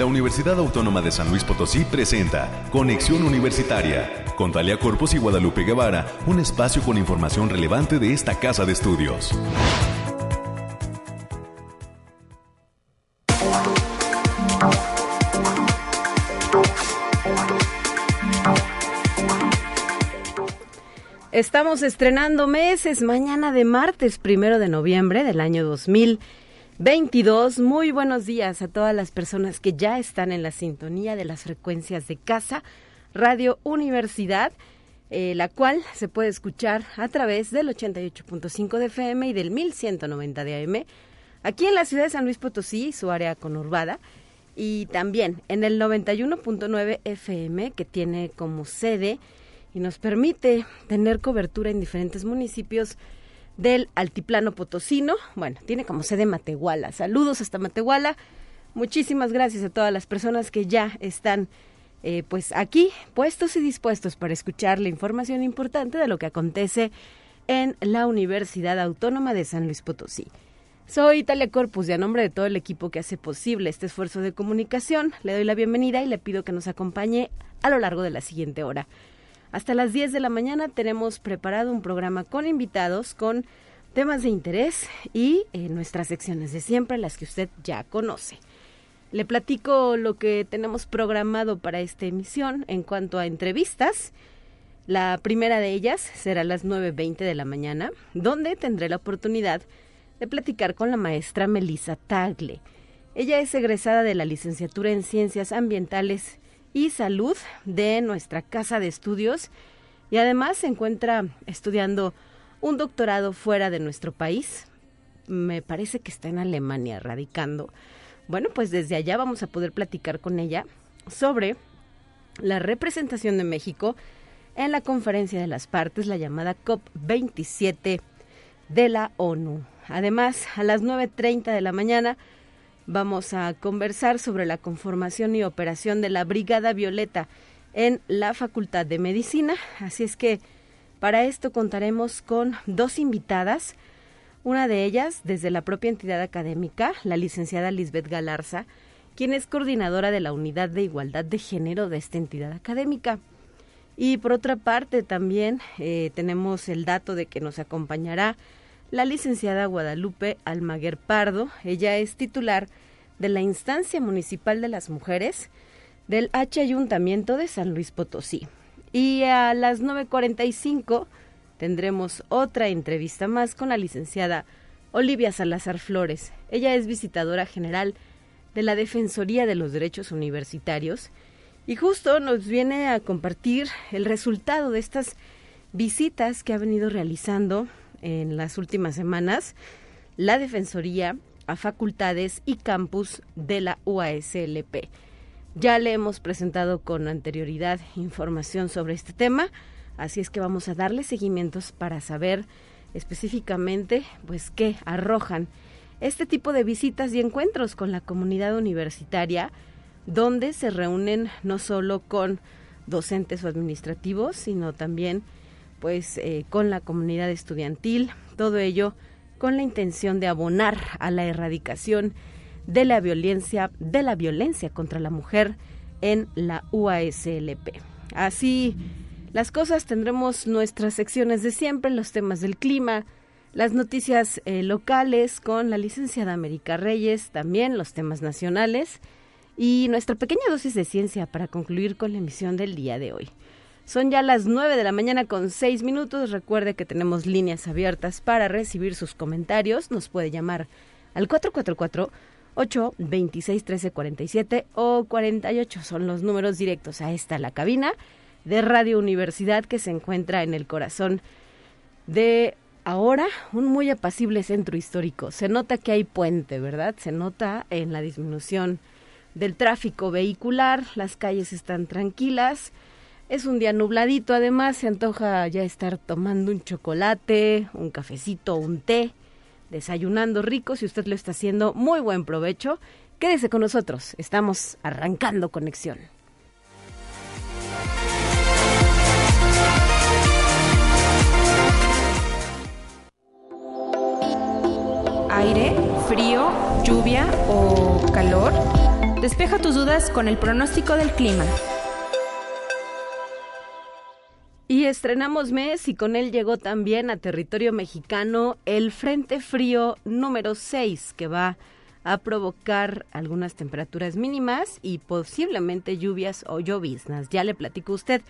la Universidad Autónoma de San Luis Potosí presenta Conexión Universitaria con Talia Corpus y Guadalupe Guevara, un espacio con información relevante de esta casa de estudios. Estamos estrenando meses mañana de martes primero de noviembre del año 2022. Muy buenos días a todas las personas que ya están en la sintonía de las frecuencias de casa, Radio Universidad, eh, la cual se puede escuchar a través del 88.5 de FM y del 1190 de AM, aquí en la ciudad de San Luis Potosí, su área conurbada, y también en el 91.9 FM, que tiene como sede y nos permite tener cobertura en diferentes municipios del Altiplano Potosino. Bueno, tiene como sede Matehuala. Saludos hasta Matehuala. Muchísimas gracias a todas las personas que ya están eh, pues aquí puestos y dispuestos para escuchar la información importante de lo que acontece en la Universidad Autónoma de San Luis Potosí. Soy Talia Corpus y a nombre de todo el equipo que hace posible este esfuerzo de comunicación, le doy la bienvenida y le pido que nos acompañe a lo largo de la siguiente hora. Hasta las 10 de la mañana tenemos preparado un programa con invitados, con temas de interés y eh, nuestras secciones de siempre, las que usted ya conoce. Le platico lo que tenemos programado para esta emisión en cuanto a entrevistas. La primera de ellas será a las 9.20 de la mañana, donde tendré la oportunidad de platicar con la maestra Melissa Tagle. Ella es egresada de la licenciatura en Ciencias Ambientales y Salud de nuestra casa de estudios y además se encuentra estudiando un doctorado fuera de nuestro país. Me parece que está en Alemania radicando. Bueno, pues desde allá vamos a poder platicar con ella sobre la representación de México en la conferencia de las partes, la llamada COP27 de la ONU. Además, a las 9.30 de la mañana vamos a conversar sobre la conformación y operación de la Brigada Violeta en la Facultad de Medicina. Así es que para esto contaremos con dos invitadas. Una de ellas, desde la propia entidad académica, la licenciada Lisbeth Galarza, quien es coordinadora de la Unidad de Igualdad de Género de esta entidad académica. Y por otra parte, también eh, tenemos el dato de que nos acompañará la licenciada Guadalupe Almaguer Pardo. Ella es titular de la Instancia Municipal de las Mujeres del H Ayuntamiento de San Luis Potosí. Y a las 9.45 tendremos otra entrevista más con la licenciada Olivia Salazar Flores. Ella es visitadora general de la Defensoría de los Derechos Universitarios y justo nos viene a compartir el resultado de estas visitas que ha venido realizando en las últimas semanas la Defensoría a facultades y campus de la UASLP. Ya le hemos presentado con anterioridad información sobre este tema, así es que vamos a darle seguimientos para saber específicamente pues qué arrojan este tipo de visitas y encuentros con la comunidad universitaria donde se reúnen no solo con docentes o administrativos, sino también pues eh, con la comunidad estudiantil, todo ello con la intención de abonar a la erradicación de la violencia, de la violencia contra la mujer en la UASLP. Así las cosas tendremos nuestras secciones de siempre, los temas del clima, las noticias eh, locales con la licenciada América Reyes, también los temas nacionales y nuestra pequeña dosis de ciencia para concluir con la emisión del día de hoy. Son ya las 9 de la mañana con 6 minutos. Recuerde que tenemos líneas abiertas para recibir sus comentarios. Nos puede llamar al 444 826 1347 o 48. Son los números directos a esta la cabina de Radio Universidad que se encuentra en el corazón de ahora un muy apacible centro histórico. Se nota que hay puente, ¿verdad? Se nota en la disminución del tráfico vehicular, las calles están tranquilas es un día nubladito, además se antoja ya estar tomando un chocolate, un cafecito, un té, desayunando rico. Si usted lo está haciendo, muy buen provecho. Quédese con nosotros, estamos arrancando conexión. Aire, frío, lluvia o calor. Despeja tus dudas con el pronóstico del clima. Y estrenamos mes y con él llegó también a territorio mexicano el Frente Frío número 6 que va a provocar algunas temperaturas mínimas y posiblemente lluvias o lloviznas. Ya le platico usted.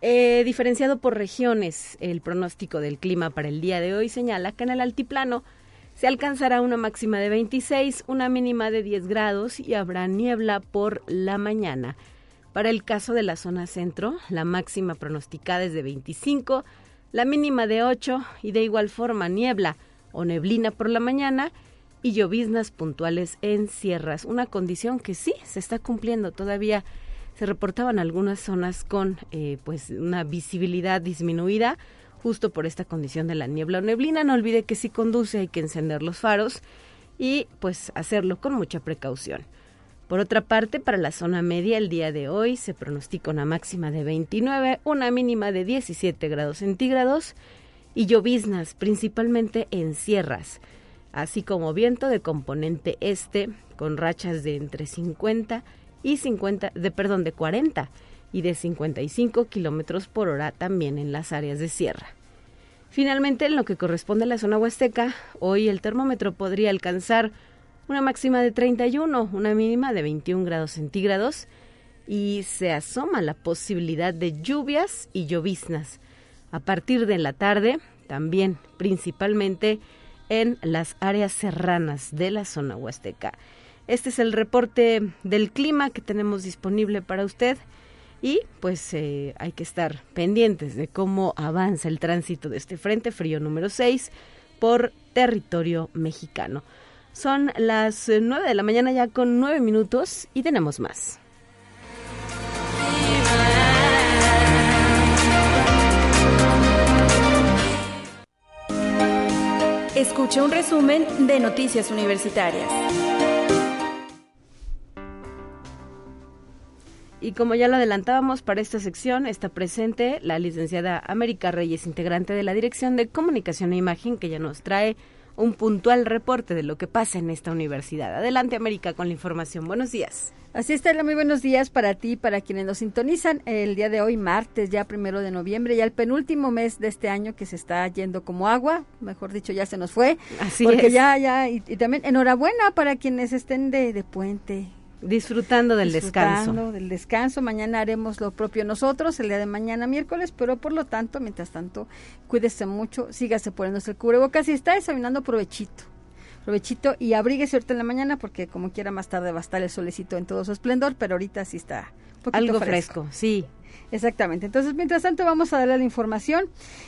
Eh, diferenciado por regiones, el pronóstico del clima para el día de hoy señala que en el altiplano se alcanzará una máxima de 26, una mínima de 10 grados y habrá niebla por la mañana. Para el caso de la zona centro, la máxima pronosticada es de 25, la mínima de 8 y de igual forma niebla o neblina por la mañana y lloviznas puntuales en sierras, una condición que sí se está cumpliendo todavía. Se reportaban algunas zonas con eh, pues una visibilidad disminuida, justo por esta condición de la niebla o neblina. No olvide que si conduce hay que encender los faros y pues hacerlo con mucha precaución. Por otra parte, para la zona media el día de hoy se pronostica una máxima de 29, una mínima de 17 grados centígrados y lloviznas principalmente en sierras, así como viento de componente este con rachas de entre 50 y 50, de perdón, de 40 y de 55 kilómetros por hora también en las áreas de sierra. Finalmente, en lo que corresponde a la zona huasteca, hoy el termómetro podría alcanzar una máxima de 31, una mínima de 21 grados centígrados y se asoma la posibilidad de lluvias y lloviznas a partir de la tarde, también principalmente en las áreas serranas de la zona huasteca. Este es el reporte del clima que tenemos disponible para usted y pues eh, hay que estar pendientes de cómo avanza el tránsito de este frente frío número 6 por territorio mexicano. Son las 9 de la mañana ya con 9 minutos y tenemos más. Escucha un resumen de Noticias Universitarias. Y como ya lo adelantábamos para esta sección, está presente la licenciada América Reyes, integrante de la Dirección de Comunicación e Imagen, que ya nos trae un puntual reporte de lo que pasa en esta universidad. Adelante, América, con la información. Buenos días. Así está, muy buenos días para ti para quienes nos sintonizan el día de hoy, martes, ya primero de noviembre, ya el penúltimo mes de este año que se está yendo como agua, mejor dicho, ya se nos fue. Así porque es. ya, ya, y, y, también enhorabuena para quienes estén de, de puente, Disfrutando del disfrutando descanso. del descanso. Mañana haremos lo propio nosotros, el día de mañana miércoles, pero por lo tanto, mientras tanto, cuídese mucho, sígase poniéndose el cubrebocas y está desayunando provechito. Provechito y abríguese ahorita en la mañana porque como quiera más tarde va a estar el solecito en todo su esplendor, pero ahorita sí está un poquito Algo fresco. fresco, sí. Exactamente. Entonces, mientras tanto, vamos a darle la información.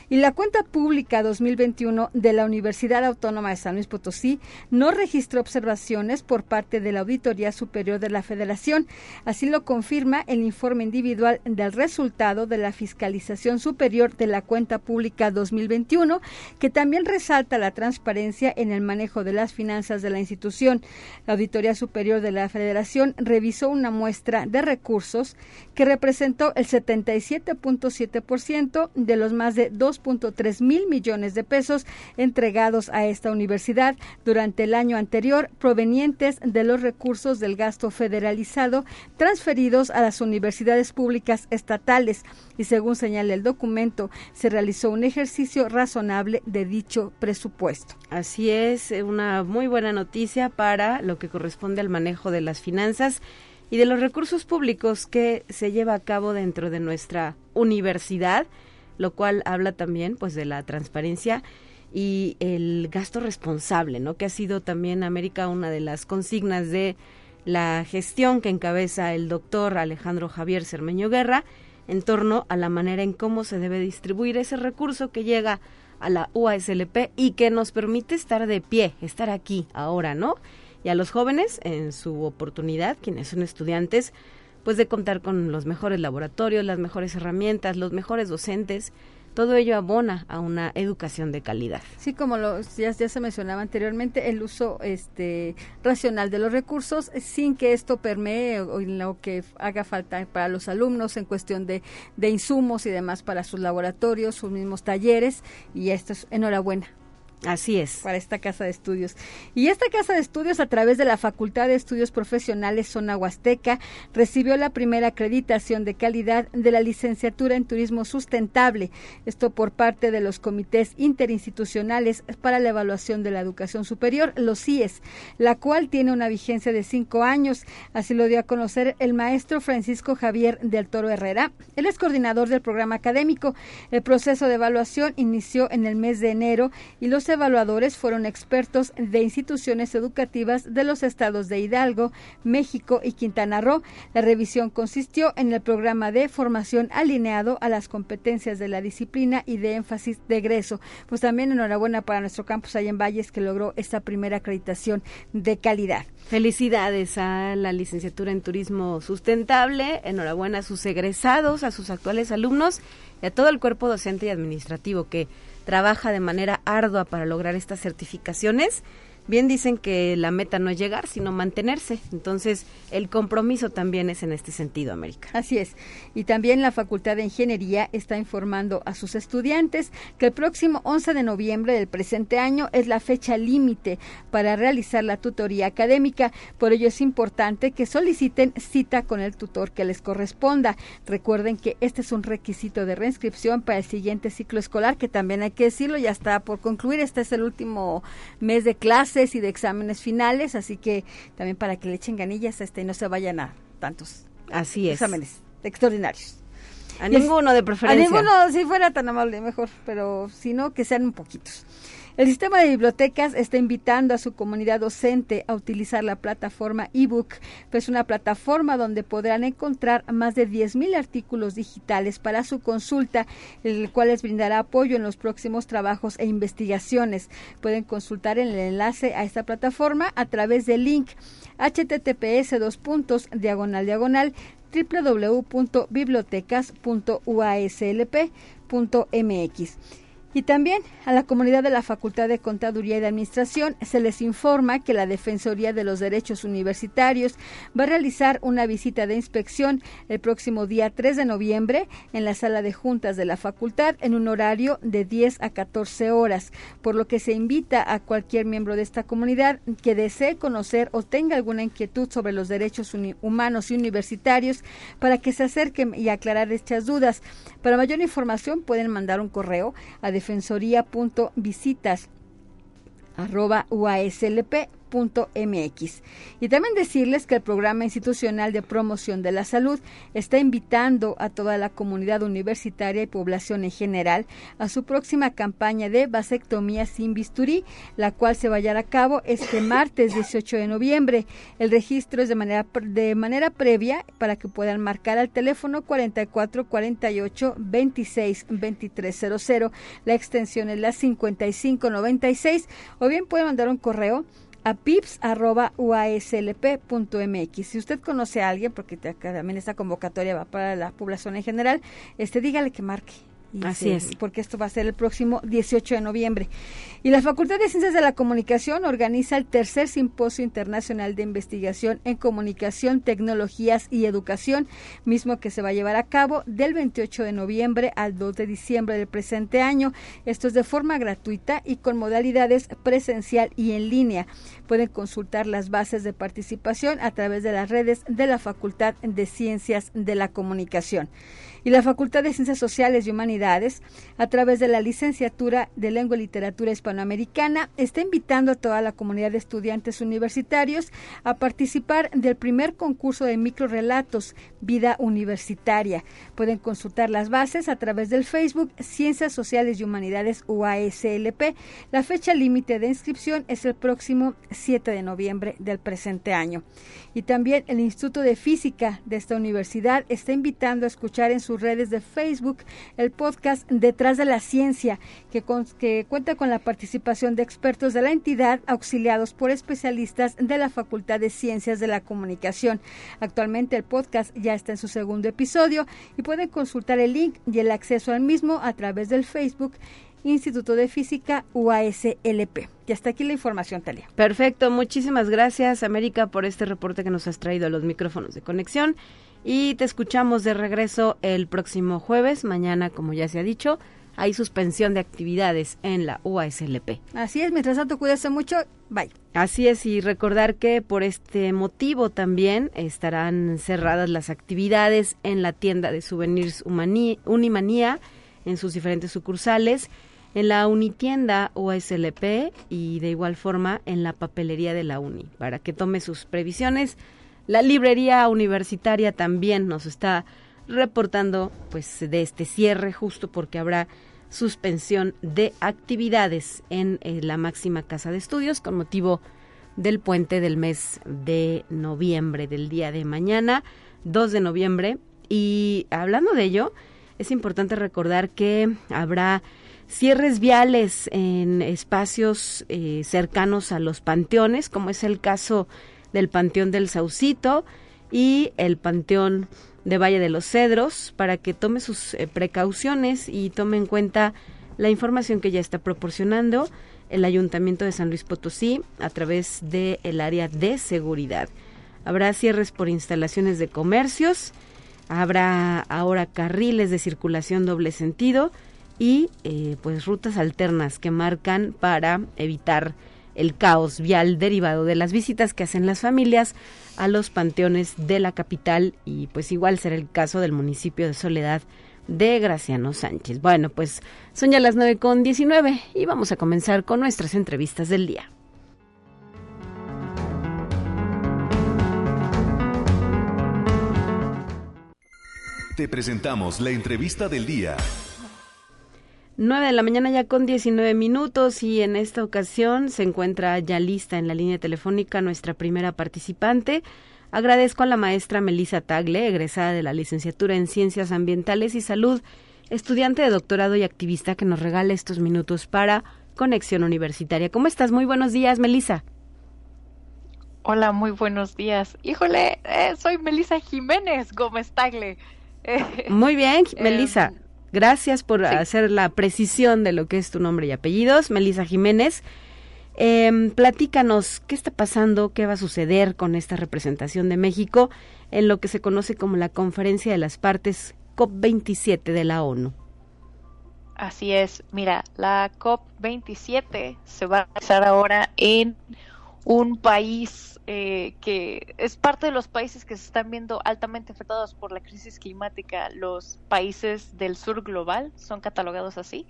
Y la cuenta pública 2021 de la Universidad Autónoma de San Luis Potosí no registró observaciones por parte de la Auditoría Superior de la Federación. Así lo confirma el informe individual del resultado de la Fiscalización Superior de la Cuenta Pública 2021, que también resalta la transparencia en el manejo de las finanzas de la institución. La Auditoría Superior de la Federación revisó una muestra de recursos que representó el 77.7% de los más de 2.3 mil millones de pesos entregados a esta universidad durante el año anterior, provenientes de los recursos del gasto federalizado transferidos a las universidades públicas estatales. Y según señala el documento, se realizó un ejercicio razonable de dicho presupuesto. Así es, eh, una muy buena noticia para lo que corresponde al manejo de las finanzas y de los recursos públicos que se lleva a cabo dentro de nuestra universidad, lo cual habla también pues de la transparencia y el gasto responsable, ¿no? Que ha sido también América una de las consignas de la gestión que encabeza el doctor Alejandro Javier Cermeño Guerra en torno a la manera en cómo se debe distribuir ese recurso que llega a la UASLP y que nos permite estar de pie, estar aquí ahora, ¿no? Y a los jóvenes en su oportunidad, quienes son estudiantes, pues de contar con los mejores laboratorios, las mejores herramientas, los mejores docentes. Todo ello abona a una educación de calidad. Sí, como lo, ya, se mencionaba anteriormente, el uso este, racional de los recursos sin que esto permee o, lo que haga falta para los alumnos en cuestión de, de insumos y demás para sus laboratorios, sus mismos talleres. Y esto es enhorabuena Así es. Para esta casa de estudios. Y esta casa de estudios, a través de la Facultad de Estudios Profesionales Zona Huasteca, recibió la primera acreditación de calidad de la licenciatura en Turismo Sustentable. Esto por parte de los comités interinstitucionales para la evaluación de la educación superior, los CIES, la cual tiene una vigencia de cinco años. Así lo dio a conocer el maestro Francisco Javier del Toro Herrera. Él es coordinador del programa académico. El proceso de evaluación inició en el mes de enero y los evaluadores fueron expertos de instituciones educativas de los estados de Hidalgo, México y Quintana Roo. La revisión consistió en el programa de formación alineado a las competencias de la disciplina y de énfasis de egreso. Pues también enhorabuena para nuestro campus allá en Valles que logró esta primera acreditación de calidad. Felicidades a la licenciatura en Turismo Sustentable, enhorabuena a sus egresados, a sus actuales alumnos y a todo el cuerpo docente y administrativo que trabaja de manera ardua para lograr estas certificaciones bien dicen que la meta no es llegar, sino mantenerse. Entonces, el compromiso también es en este sentido, América. Así es. Y también la Facultad de Ingeniería está informando a sus estudiantes que el próximo 11 de noviembre del presente año es la fecha límite para realizar la tutoría académica. Por ello es importante que soliciten cita con el tutor que les corresponda. Recuerden que este es un requisito de reinscripción para el siguiente ciclo escolar, que también hay que decirlo, ya está por concluir. Este es el último mes de clase y de exámenes finales, así que también para que le echen ganillas este y no se vayan a tantos así es. exámenes extraordinarios. A ninguno de preferencia. A ninguno, si fuera tan amable, mejor, pero si no, que sean un poquitos. El sistema de bibliotecas está invitando a su comunidad docente a utilizar la plataforma ebook, pues una plataforma donde podrán encontrar más de 10.000 artículos digitales para su consulta, el cual les brindará apoyo en los próximos trabajos e investigaciones. Pueden consultar el enlace a esta plataforma a través del link https dos puntos diagonal diagonal www.bibliotecas.uaslp.mx. Y también a la comunidad de la Facultad de Contaduría y de Administración se les informa que la Defensoría de los Derechos Universitarios va a realizar una visita de inspección el próximo día 3 de noviembre en la sala de juntas de la facultad en un horario de 10 a 14 horas, por lo que se invita a cualquier miembro de esta comunidad que desee conocer o tenga alguna inquietud sobre los derechos humanos y universitarios para que se acerquen y aclarar estas dudas. Para mayor información pueden mandar un correo a defensoría.visitas arroba mx Y también decirles que el Programa Institucional de Promoción de la Salud está invitando a toda la comunidad universitaria y población en general a su próxima campaña de vasectomía sin bisturí, la cual se va a llevar a cabo este martes 18 de noviembre. El registro es de manera, de manera previa para que puedan marcar al teléfono 44 48 26 2300. La extensión es la 5596 o bien pueden mandar un correo a pips.uaslp.mx. Si usted conoce a alguien, porque también esta convocatoria va para la población en general, este dígale que marque Así es. Porque esto va a ser el próximo 18 de noviembre. Y la Facultad de Ciencias de la Comunicación organiza el tercer Simposio Internacional de Investigación en Comunicación, Tecnologías y Educación, mismo que se va a llevar a cabo del 28 de noviembre al 2 de diciembre del presente año. Esto es de forma gratuita y con modalidades presencial y en línea. Pueden consultar las bases de participación a través de las redes de la Facultad de Ciencias de la Comunicación y la Facultad de Ciencias Sociales y Humanidades, a través de la licenciatura de Lengua y Literatura Hispanoamericana, está invitando a toda la comunidad de estudiantes universitarios a participar del primer concurso de microrelatos Vida Universitaria. Pueden consultar las bases a través del Facebook Ciencias Sociales y Humanidades UASLP. La fecha límite de inscripción es el próximo 7 de noviembre del presente año. Y también el Instituto de Física de esta universidad está invitando a escuchar en sus redes de Facebook el podcast Detrás de la Ciencia, que, que cuenta con la participación de expertos de la entidad auxiliados por especialistas de la Facultad de Ciencias de la Comunicación. Actualmente el podcast ya está en su segundo episodio y pueden consultar el link y el acceso al mismo a través del Facebook Instituto de Física UASLP. Y hasta aquí la información, Talia. Perfecto, muchísimas gracias, América, por este reporte que nos has traído a los micrófonos de conexión. Y te escuchamos de regreso el próximo jueves, mañana, como ya se ha dicho, hay suspensión de actividades en la UASLP. Así es, mientras tanto cuídese mucho, bye. Así es, y recordar que por este motivo también estarán cerradas las actividades en la tienda de souvenirs Unimanía en sus diferentes sucursales, en la Unitienda UASLP y de igual forma en la papelería de la Uni, para que tome sus previsiones. La librería universitaria también nos está reportando pues de este cierre justo porque habrá suspensión de actividades en eh, la máxima casa de estudios con motivo del puente del mes de noviembre, del día de mañana, 2 de noviembre. Y hablando de ello, es importante recordar que habrá cierres viales en espacios eh, cercanos a los panteones, como es el caso del Panteón del Saucito y el Panteón de Valle de los Cedros para que tome sus eh, precauciones y tome en cuenta la información que ya está proporcionando el Ayuntamiento de San Luis Potosí a través del el área de seguridad. Habrá cierres por instalaciones de comercios, habrá ahora carriles de circulación doble sentido y eh, pues rutas alternas que marcan para evitar el caos vial derivado de las visitas que hacen las familias a los panteones de la capital y pues igual será el caso del municipio de Soledad de Graciano Sánchez. Bueno, pues son ya las 9 con 19 y vamos a comenzar con nuestras entrevistas del día. Te presentamos la entrevista del día. 9 de la mañana ya con 19 minutos y en esta ocasión se encuentra ya lista en la línea telefónica nuestra primera participante. Agradezco a la maestra Melissa Tagle, egresada de la licenciatura en Ciencias Ambientales y Salud, estudiante de doctorado y activista que nos regala estos minutos para Conexión Universitaria. ¿Cómo estás? Muy buenos días, Melissa. Hola, muy buenos días. Híjole, eh, soy Melissa Jiménez Gómez Tagle. Muy bien, Melissa. Em, Gracias por hacer la precisión de lo que es tu nombre y apellidos, Melisa Jiménez. Eh, platícanos qué está pasando, qué va a suceder con esta representación de México en lo que se conoce como la Conferencia de las Partes COP27 de la ONU. Así es, mira, la COP27 se va a realizar ahora en un país eh, que es parte de los países que se están viendo altamente afectados por la crisis climática, los países del sur global son catalogados así,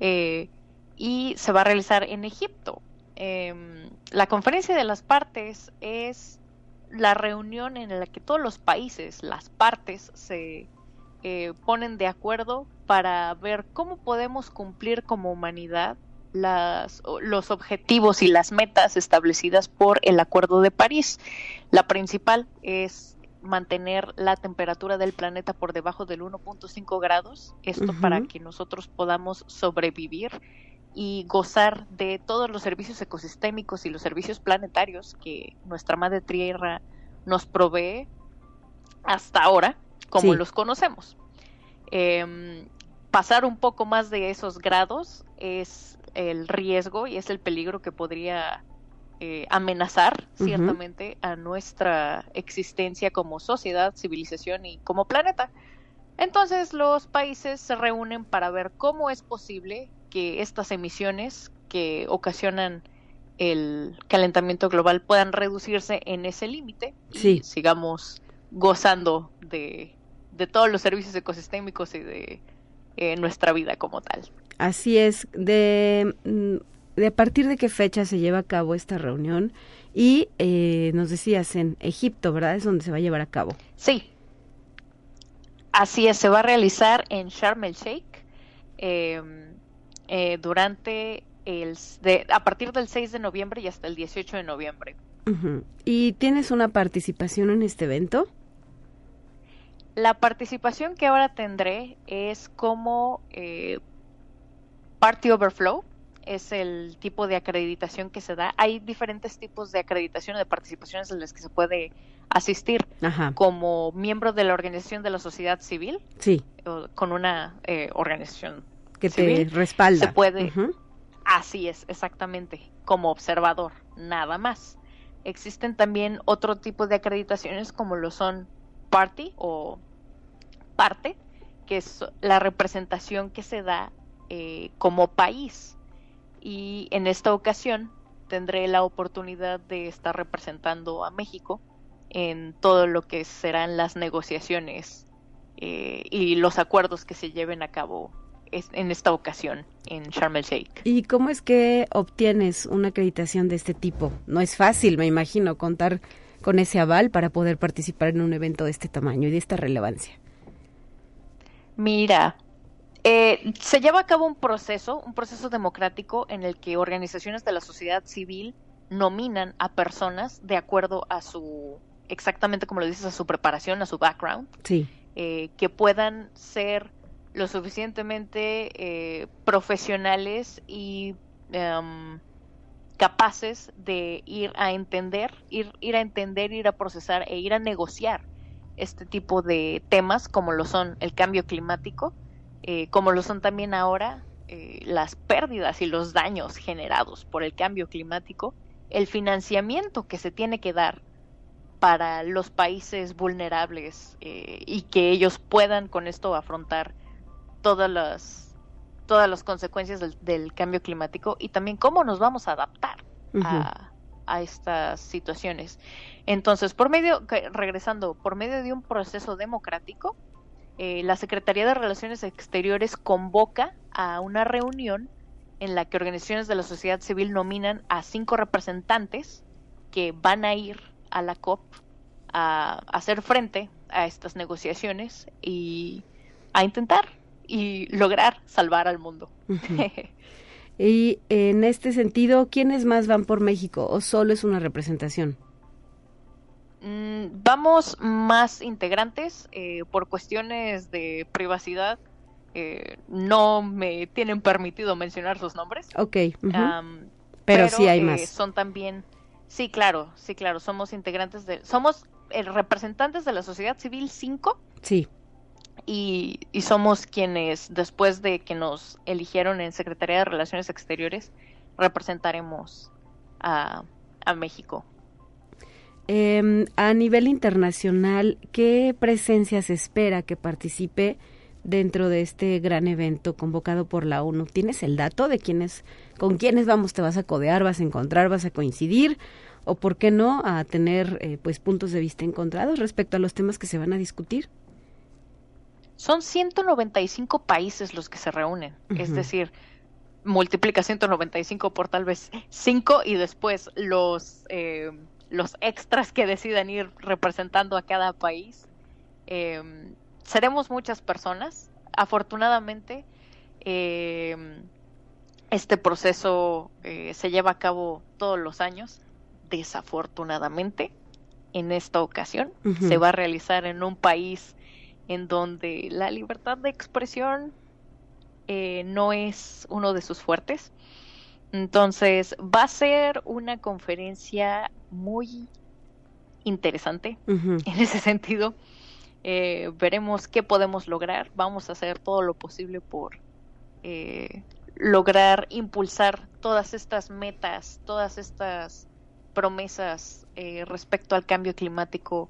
eh, y se va a realizar en Egipto. Em, la conferencia de las partes es la reunión en la que todos los países, las partes, se eh, ponen de acuerdo para ver cómo podemos cumplir como humanidad las, los objetivos y las metas establecidas por el Acuerdo de París. La principal es mantener la temperatura del planeta por debajo del 1.5 grados, esto para que nosotros podamos sobrevivir y gozar de todos los servicios ecosistémicos y los servicios planetarios que nuestra madre tierra nos provee hasta ahora, como los conocemos. Em, pasar un poco más de esos grados es el riesgo y es el peligro que podría eh, amenazar ciertamente a nuestra existencia como sociedad, civilización y como planeta. Entonces los países se reúnen para ver cómo es posible que estas emisiones que ocasionan el calentamiento global puedan reducirse en ese límite y sigamos gozando de, de, todos los servicios ecosistémicos y de eh, nuestra vida como tal. Así es, de, mm, de a partir de qué fecha se lleva a cabo esta reunión y eh, nos decías en Egipto, ¿verdad? Es donde se va a llevar a cabo. Sí, así es, se va a realizar en Sharm el Sheikh em, eh, durante el, de, a partir del 6 de noviembre y hasta el 18 de noviembre. ¿Y tienes una participación en este evento? La participación que ahora tendré es como eh, Party Overflow es el tipo de acreditación que se da. Hay diferentes tipos de acreditación de participaciones en las que se puede asistir como miembro de la organización de la sociedad civil. Sí. con una eh, organización que te respalda. Se puede. Así es, exactamente. Como observador, nada más. Existen también otro tipo de acreditaciones como lo son party o parte, que es la representación que se da eh, como país. Y en esta ocasión tendré la oportunidad de estar representando a México en todo lo que serán las negociaciones eh, y los acuerdos que se lleven a cabo en esta ocasión en Sharm el Sheikh. ¿Y cómo es que obtienes una acreditación de este tipo? No es fácil, me imagino, contar con ese aval para poder participar en un evento de este tamaño y de esta relevancia. Mira, eh, se lleva a cabo un proceso, un proceso democrático en el que organizaciones de la sociedad civil nominan a personas de acuerdo a su, exactamente como lo dices, a su preparación, a su background, sí. Eh, que puedan ser lo suficientemente eh, profesionales y em, capaces de ir a entender, ir, ir a entender, ir a procesar e ir a negociar este tipo de temas como lo son el cambio climático, eh, como lo son también ahora eh, las pérdidas y los daños generados por el cambio climático, el financiamiento que se tiene que dar para los países vulnerables y que ellos puedan con esto afrontar todas las, todas las consecuencias del, cambio climático y también cómo nos vamos a adaptar a, estas situaciones. Entonces, por medio, regresando, por medio de un proceso democrático, eh, la Secretaría de Relaciones Exteriores convoca a una reunión en la que organizaciones de la sociedad civil nominan a cinco representantes que van a ir a la COP a hacer frente a estas negociaciones y a intentar y lograr salvar al mundo. y en este sentido, ¿quiénes más van por México o solo es una representación? Mm, vamos más integrantes eh, por cuestiones de privacidad. Eh, no me tienen permitido mencionar sus nombres. Ok. pero, sí hay eh, más. Son también, sí, claro, sí, claro, somos integrantes de, somos representantes de la sociedad civil 5. Sí y, somos quienes, después de que nos eligieron en Secretaría de Relaciones Exteriores, representaremos a, México. Em, a nivel internacional, ¿qué presencia se espera que participe dentro de este gran evento convocado por la ONU? ¿Tienes el dato de quiénes, con quiénes vamos, te vas a codear, vas a encontrar, vas a coincidir? ¿O por qué no a tener eh, pues puntos de vista encontrados respecto a los temas que se van a discutir? Son 195 países los que se reúnen, es decir, multiplica 195 por tal vez 5 y después los, eh, los extras que decidan ir representando a cada país. Em, seremos muchas personas. Afortunadamente, em, este proceso eh, se lleva a cabo todos los años. Desafortunadamente, en esta ocasión se va a realizar en un país en donde la libertad de expresión eh, no es uno de sus fuertes. Entonces, va a ser una conferencia muy interesante en ese sentido. Eh, veremos qué podemos lograr. Vamos a hacer todo lo posible por eh, lograr impulsar todas estas metas, todas estas promesas respecto al cambio climático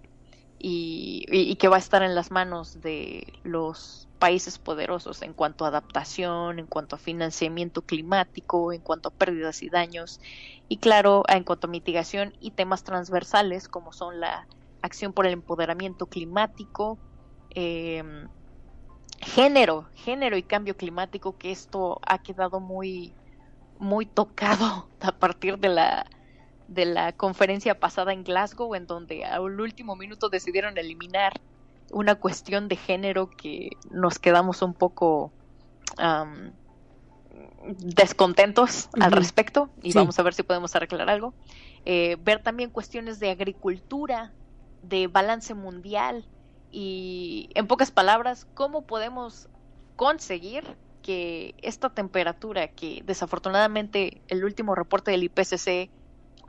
y, que va a estar en las manos de los países poderosos en cuanto a adaptación, en cuanto a financiamiento climático, en cuanto a pérdidas y daños, y claro, en cuanto a mitigación y temas transversales como son la acción por el empoderamiento climático, em, género, género y cambio climático, que esto ha quedado muy, muy tocado a partir de la de la conferencia pasada en Glasgow, en donde al último minuto decidieron eliminar una cuestión de género que nos quedamos un poco descontentos al respecto y vamos a ver si podemos arreglar algo. Eh, ver también cuestiones de agricultura, de balance mundial y, en pocas palabras, cómo podemos conseguir que esta temperatura que desafortunadamente el último reporte del IPCC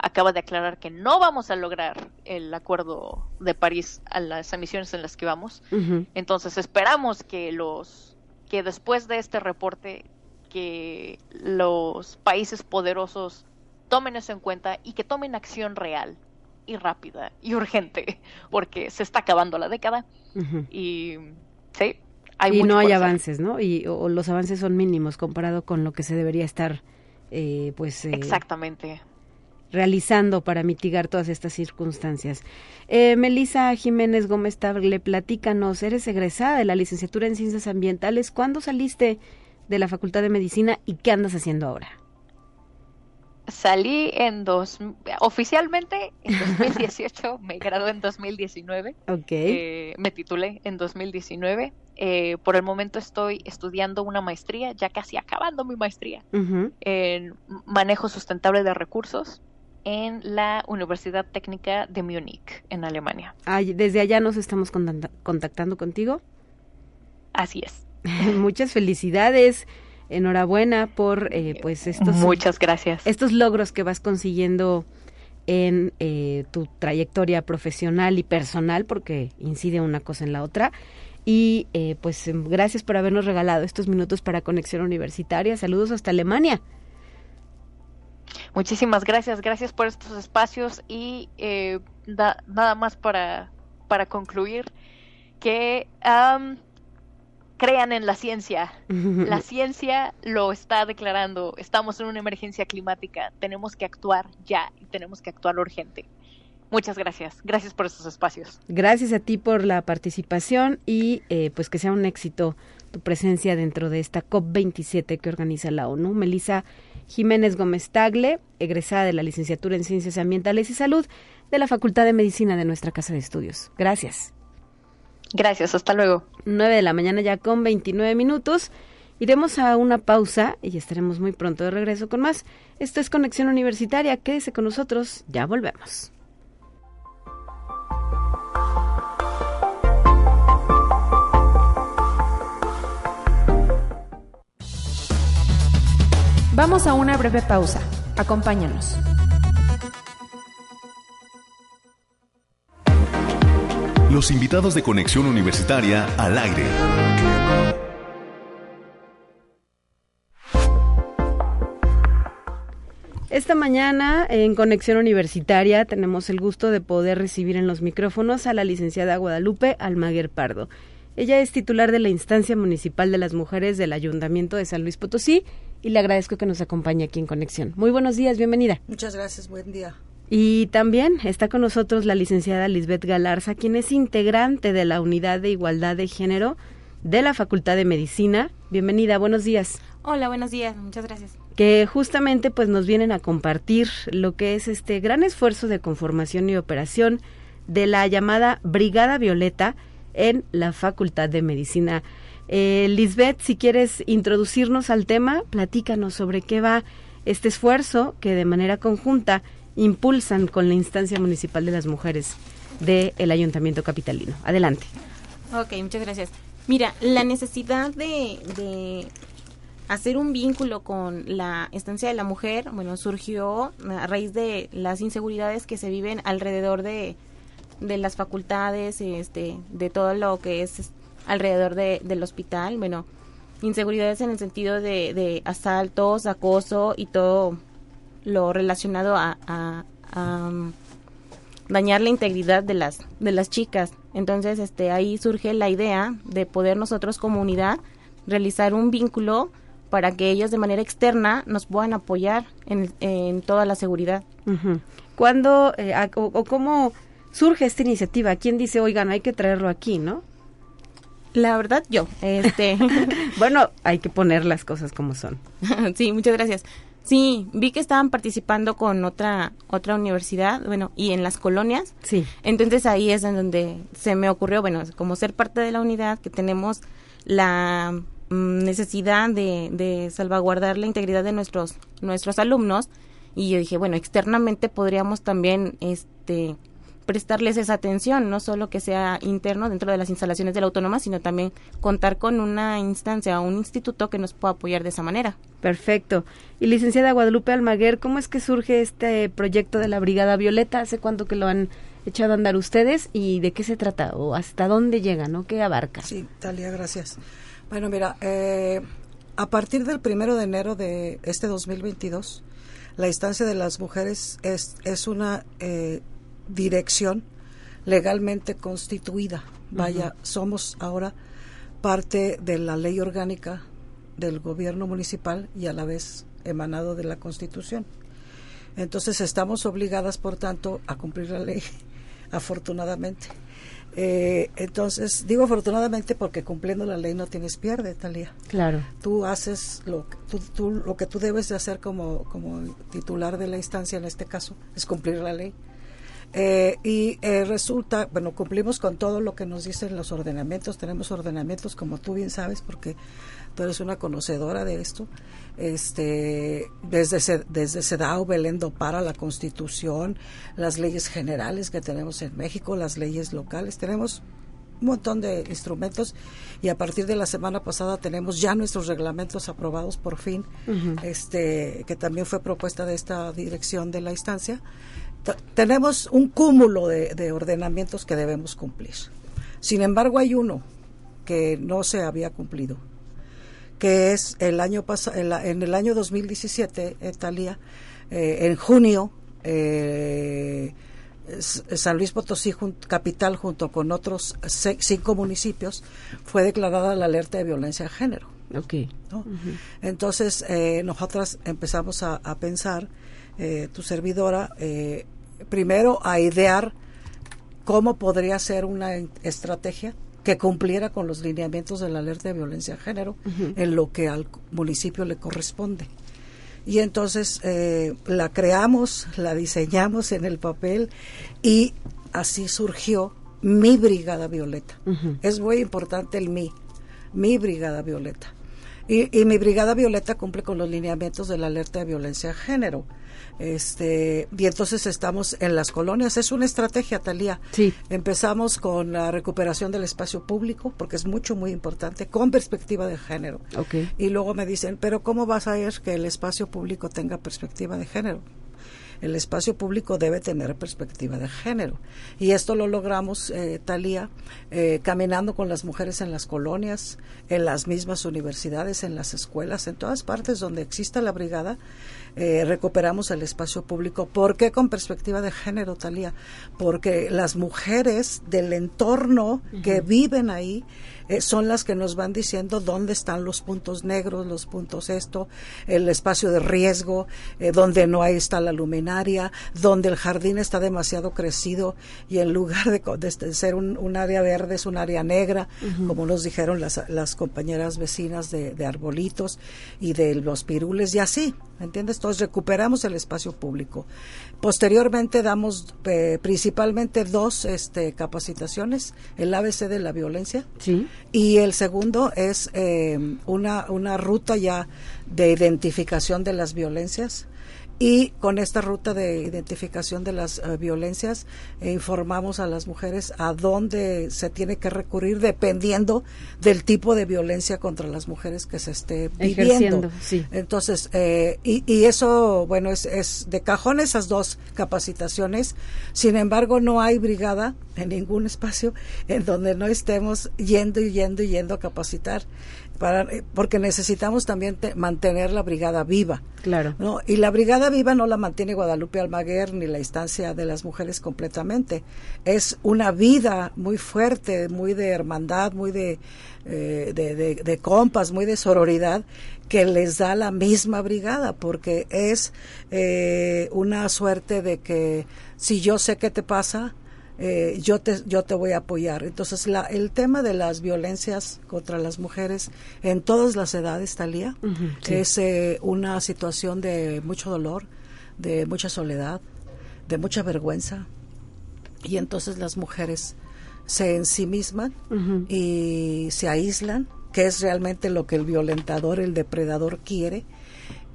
acaba de aclarar que no vamos a lograr el acuerdo de París a las emisiones en las que vamos. Entonces esperamos que los que después de este reporte que los países poderosos tomen eso en cuenta y que tomen acción real y rápida y urgente porque se está acabando la década y sí Hay y no hay hacer. avances, ¿no? Y o, los avances son mínimos comparado con lo que se debería estar, eh, pues, eh, Exactamente. Realizando para mitigar todas estas circunstancias. Eh, Melisa Jiménez Gómez Table, platícanos, eres egresada de la licenciatura en Ciencias Ambientales. ¿Cuándo saliste de la Facultad de Medicina y qué andas haciendo ahora? Salí en dos, oficialmente en 2018, me gradué en 2019, Ok. eh, me titulé en 2019. Eh, por el momento estoy estudiando una maestría, ya casi acabando mi maestría, en manejo sustentable de recursos en la Universidad Técnica de Múnich, en Alemania. Desde allá nos estamos contacta- contactando contigo. Así es. Muchas felicidades. Enhorabuena por eh, pues estos Muchas gracias. estos logros que vas consiguiendo en eh, tu trayectoria profesional y personal, porque incide una cosa en la otra. Y eh, pues gracias por habernos regalado estos minutos para Conexión Universitaria. Saludos hasta Alemania. Muchísimas gracias, gracias por estos espacios y eh, da- nada más para, para concluir que crean en la ciencia. La ciencia lo está declarando. Estamos en una emergencia climática. Tenemos que actuar ya y tenemos que actuar urgente. Muchas gracias. Gracias por estos espacios. Gracias a ti por la participación y eh, pues que sea un éxito tu presencia dentro de esta COP27 que organiza la ONU. Melisa Jiménez Gómez Tagle, egresada de la licenciatura en Ciencias Ambientales y Salud de la Facultad de Medicina de nuestra Casa de Estudios. Gracias. Gracias. Hasta luego. 9 de la mañana ya con 29 minutos. Iremos a una pausa y estaremos muy pronto de regreso con más. Esto es Conexión Universitaria. Quédese con nosotros. Ya volvemos. Vamos a una breve pausa. Acompáñanos. Los invitados de Conexión Universitaria al aire. Esta mañana en Conexión Universitaria tenemos el gusto de poder recibir en los micrófonos a la licenciada Guadalupe Almaguer Pardo. Ella es titular de la Instancia Municipal de las Mujeres del Ayuntamiento de San Luis Potosí y le agradezco que nos acompañe aquí en Conexión. Muy buenos días, bienvenida. Muchas gracias, buen día. Y también está con nosotros la licenciada Lisbeth Galarza, quien es integrante de la Unidad de Igualdad de Género de la Facultad de Medicina. Bienvenida, buenos días. Hola, buenos días, muchas gracias. Que justamente pues nos vienen a compartir lo que es este gran esfuerzo de conformación y operación de la llamada Brigada Violeta en la Facultad de Medicina. Eh, Lisbeth, si quieres introducirnos al tema, platícanos sobre qué va este esfuerzo que de manera conjunta impulsan con la instancia municipal de las mujeres del Ayuntamiento Capitalino. Adelante. Ok, muchas gracias. Mira, la necesidad de, de hacer un vínculo con la estancia de la mujer, bueno, surgió a raíz de las inseguridades que se viven alrededor de, de las facultades, este, de todo lo que es alrededor de, del hospital, bueno, inseguridades en el sentido de, de asaltos, acoso y todo lo relacionado a, um, dañar la integridad de las de las chicas. Entonces, este ahí surge la idea de poder nosotros como unidad realizar un vínculo para que ellos de manera externa nos puedan apoyar en, en toda la seguridad. Uh-huh. ¿Cuándo eh, o, o, cómo surge esta iniciativa? ¿Quién dice, oigan, hay que traerlo aquí, no? La verdad, yo. Este. bueno, hay que poner las cosas como son. sí, muchas gracias. Sí, vi que estaban participando con otra otra universidad, bueno, y en las colonias. Sí. Entonces ahí es en donde se me ocurrió, bueno, como ser parte de la unidad, que tenemos la mm, necesidad de, de salvaguardar la integridad de nuestros nuestros alumnos y yo dije, bueno, externamente podríamos también este prestarles esa atención, no solo que sea interno dentro de las instalaciones de la autónoma, sino también contar con una instancia o un instituto que nos pueda apoyar de esa manera. Perfecto. Y licenciada Guadalupe Almaguer, ¿cómo es que surge este proyecto de la Brigada Violeta? ¿Hace cuánto que lo han echado a andar ustedes y de qué se trata o hasta dónde llega, ¿no? ¿Qué abarca? Sí, Talia, gracias. Bueno, mira, eh, a partir del primero de enero de este 2022, la instancia de las mujeres es, es una eh, dirección legalmente constituida. Vaya, uh -huh. somos ahora parte de la ley orgánica del gobierno municipal y a la vez emanado de la Constitución. Entonces estamos obligadas, por tanto, a cumplir la ley, afortunadamente. Eh, entonces, digo afortunadamente porque cumpliendo la ley no tienes pierde, Talía. Claro. Tú haces lo, tú, tú, lo que tú debes de hacer como, como titular de la instancia, en este caso, es cumplir la ley. Eh, y eh, resulta, bueno, cumplimos con todo lo que nos dicen los ordenamientos. Tenemos ordenamientos, como tú bien sabes, porque tú eres una conocedora de esto. Este, desde, desde CEDAW, Belén para la Constitución, las leyes generales que tenemos en México, las leyes locales. Tenemos un montón de instrumentos y a partir de la semana pasada tenemos ya nuestros reglamentos aprobados por fin, este que también fue propuesta de esta dirección de la instancia tenemos un cúmulo de, ordenamientos que debemos cumplir. Sin embargo, hay uno que no se había cumplido, que es el año pasado, en, el año 2017, Italia, eh, en junio, eh, San Luis Potosí, capital, junto con otros cinco municipios, fue declarada la alerta de violencia de género. Okay. Entonces, eh, nosotras empezamos a, pensar, tu servidora, primero a idear cómo podría ser una estrategia que cumpliera con los lineamientos de la alerta de violencia de género en lo que al municipio le corresponde. Y entonces eh, la creamos, la diseñamos en el papel y así surgió mi Brigada Violeta. Es muy importante el mi, mi Brigada Violeta. Y, y, mi Brigada Violeta cumple con los lineamientos de la alerta de violencia de género. Este, y entonces estamos en las colonias. Es una estrategia, Talía. Sí. Empezamos con la recuperación del espacio público, porque es mucho, muy importante, con perspectiva de género. Okay. Y luego me dicen, pero ¿cómo vas a ver que el espacio público tenga perspectiva de género? el espacio público debe tener perspectiva de género. Y esto lo logramos, eh, Talía, eh, caminando con las mujeres en las colonias, en las mismas universidades, en las escuelas, en todas partes donde exista la brigada, eh, recuperamos el espacio público. ¿Por qué con perspectiva de género, Talía? Porque las mujeres del entorno que viven ahí eh, son las que nos van diciendo dónde están los puntos negros, los puntos esto, el espacio de riesgo, eh, donde no hay está la luminaria, donde el jardín está demasiado crecido y en lugar de, ser un, área verde es un área negra, como nos dijeron las, las compañeras vecinas de, de arbolitos y de los pirules y así. ¿Entiendes? Entonces recuperamos el espacio público. Posteriormente damos eh, principalmente dos este, capacitaciones, el ABC de la violencia ¿Sí? y el segundo es eh, una, una ruta ya de identificación de las violencias y con esta ruta de identificación de las eh, violencias eh, informamos a las mujeres a dónde se tiene que recurrir dependiendo del tipo de violencia contra las mujeres que se esté viviendo. Entonces, eh, y, y, eso, bueno, es, es de cajón esas dos capacitaciones. Sin embargo, no hay brigada en ningún espacio en donde no estemos yendo y yendo y yendo a capacitar. Eh, porque necesitamos también mantener la brigada viva. Claro. ¿no? Y la brigada viva no la mantiene Guadalupe Almaguer ni la instancia de las mujeres completamente. Es una vida muy fuerte, muy de hermandad, muy de, eh, de, compas, muy de sororidad que les da la misma brigada, porque es eh, una suerte de que si yo sé qué te pasa, eh, yo te yo te voy a apoyar. Entonces la, el tema de las violencias contra las mujeres en todas las edades Talía es eh, una situación de mucho dolor de mucha soledad de mucha vergüenza. Y entonces las mujeres se ensimisman y se aíslan que es realmente lo que el violentador el depredador quiere.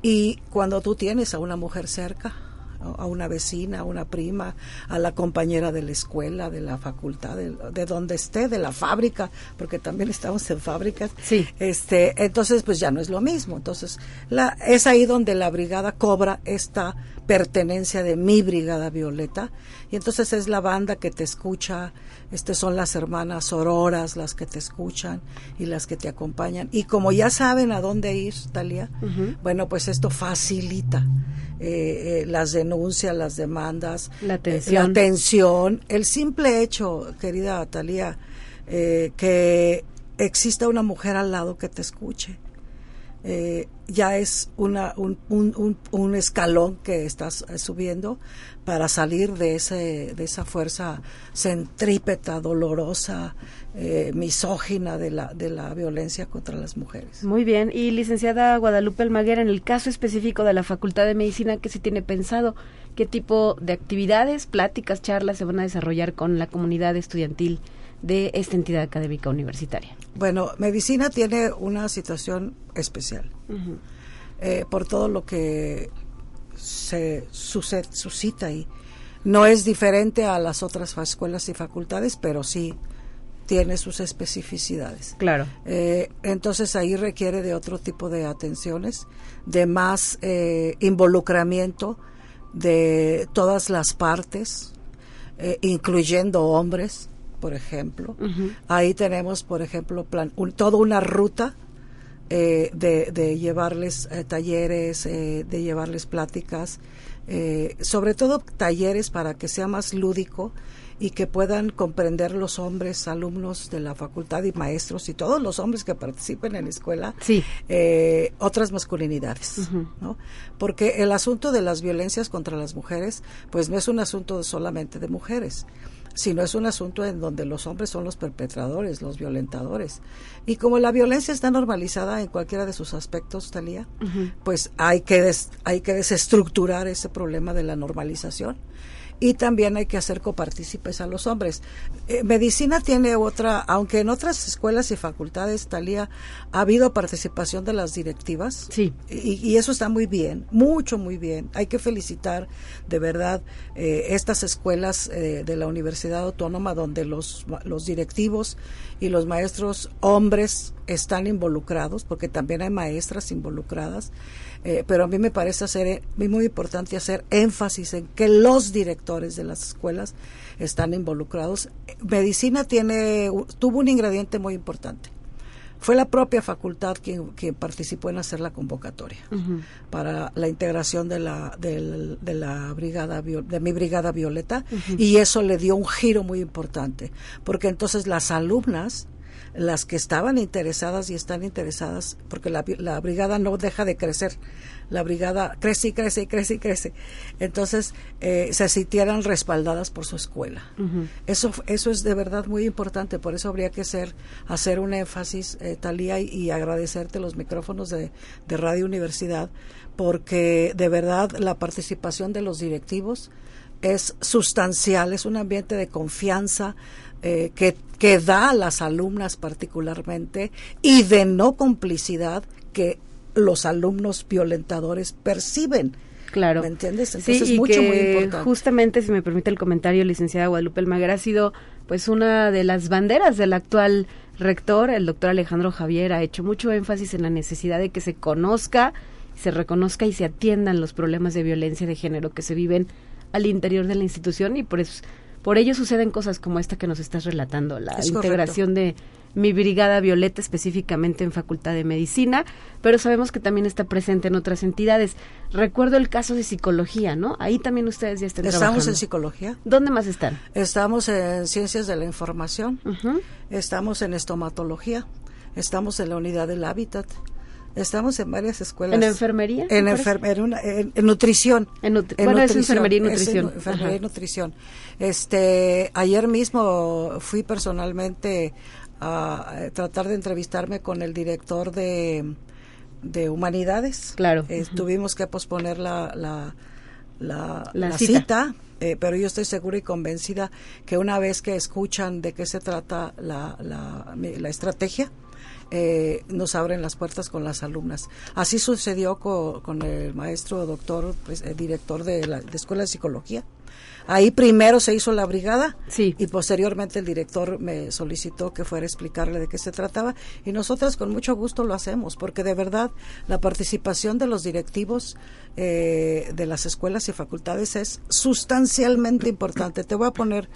Y cuando tú tienes a una mujer cerca a una vecina, a una prima, a la compañera de la escuela, de la facultad, de, donde esté, de la fábrica, porque también estamos en fábricas. Sí. Este, entonces, pues ya no es lo mismo. Entonces, la, es ahí donde la brigada cobra esta pertenencia de mi brigada violeta y entonces es la banda que te escucha este son las hermanas auroras las que te escuchan y las que te acompañan y como ya saben a dónde ir Talia bueno pues esto facilita eh, eh, las denuncias las demandas la eh, atención. el simple hecho querida Talía que exista una mujer al lado que te escuche. Eh, ya es una, un, un, un, escalón que estás eh, subiendo para salir de, ese, de esa fuerza centrípeta, dolorosa, eh, misógina de la, de la violencia contra las mujeres. Muy bien. Y licenciada Guadalupe Almaguer, en el caso específico de la Facultad de Medicina, ¿qué se tiene pensado? ¿Qué tipo de actividades, pláticas, charlas se van a desarrollar con la comunidad estudiantil de esta entidad académica universitaria? Bueno, medicina tiene una situación especial eh, por todo lo que se suscita ahí. No es diferente a las otras escuelas y facultades, pero sí tiene sus especificidades. Claro. Eh, entonces ahí requiere de otro tipo de atenciones, de más eh, involucramiento de todas las partes, incluyendo hombres, por ejemplo. Ahí tenemos, por ejemplo, plan, toda una ruta eh, de, llevarles eh, talleres, eh, de llevarles pláticas, sobre todo talleres para que sea más lúdico y que puedan comprender los hombres, alumnos de la facultad y maestros y todos los hombres que participen en la escuela, sí. otras masculinidades, ¿no? Porque el asunto de las violencias contra las mujeres, pues no es un asunto solamente de mujeres sino es un asunto en donde los hombres son los perpetradores, los violentadores. Y como la violencia está normalizada en cualquiera de sus aspectos, Talía, pues hay que, hay que desestructurar ese problema de la normalización y también hay que hacer copartícipes a los hombres. Eh, medicina tiene otra, aunque en otras escuelas y facultades, Talía, ha habido participación de las directivas. Sí. Y, eso está muy bien, mucho, muy bien. Hay que felicitar de verdad eh, estas escuelas eh, de la Universidad Autónoma donde los, los directivos y los maestros hombres están involucrados, porque también hay maestras involucradas. Eh, pero a mí me parece hacer, eh, muy importante hacer énfasis en que los directores de las escuelas están involucrados. Medicina tiene, tuvo un ingrediente muy importante. Fue la propia facultad quien, participó en hacer la convocatoria para la integración de la, de, la brigada, de mi brigada Violeta, y eso le dio un giro muy importante, porque entonces las alumnas las que estaban interesadas y están interesadas, porque la, la brigada no deja de crecer, la brigada crece y crece y crece y crece. Entonces, eh, se sintieran respaldadas por su escuela. eso, eso es de verdad muy importante, por eso habría que ser, hacer un énfasis, eh, Talía, y, agradecerte los micrófonos de, de Radio Universidad, porque de verdad la participación de los directivos es sustancial, es un ambiente de confianza, eh, que, que da a las alumnas particularmente y de no complicidad que los alumnos violentadores perciben. Claro. ¿Me entiendes? Entonces sí, y mucho, muy importante. Justamente, si me permite el comentario, licenciada Guadalupe Almaguer, ha sido pues una de las banderas del actual rector, el doctor Alejandro Javier, ha hecho mucho énfasis en la necesidad de que se conozca, se reconozca y se atiendan los problemas de violencia de género que se viven al interior de la institución y por eso por ello suceden cosas como esta que nos estás relatando, la integración de mi brigada violeta específicamente en Facultad de Medicina, pero sabemos que también está presente en otras entidades. Recuerdo el caso de psicología, ¿no? Ahí también ustedes ya están Estamos en psicología. ¿Dónde más están? Estamos en ciencias de la información, estamos en estomatología, estamos en la unidad del hábitat, Estamos en varias escuelas. ¿En enfermería? En, enfermería, en, nutrición. En, bueno, es enfermería y nutrición. enfermería y nutrición. Este, ayer mismo fui personalmente a, tratar de entrevistarme con el director de, de humanidades. Claro. Eh, tuvimos que posponer la, la, la, cita. Eh, pero yo estoy segura y convencida que una vez que escuchan de qué se trata la, la, la estrategia, eh, nos abren las puertas con las alumnas. Así sucedió con, el maestro doctor, pues, director de la Escuela de Psicología. Ahí primero se hizo la brigada y posteriormente el director me solicitó que fuera a explicarle de qué se trataba y nosotras con mucho gusto lo hacemos porque de verdad la participación de los directivos eh, de las escuelas y facultades es sustancialmente importante. Te voy a poner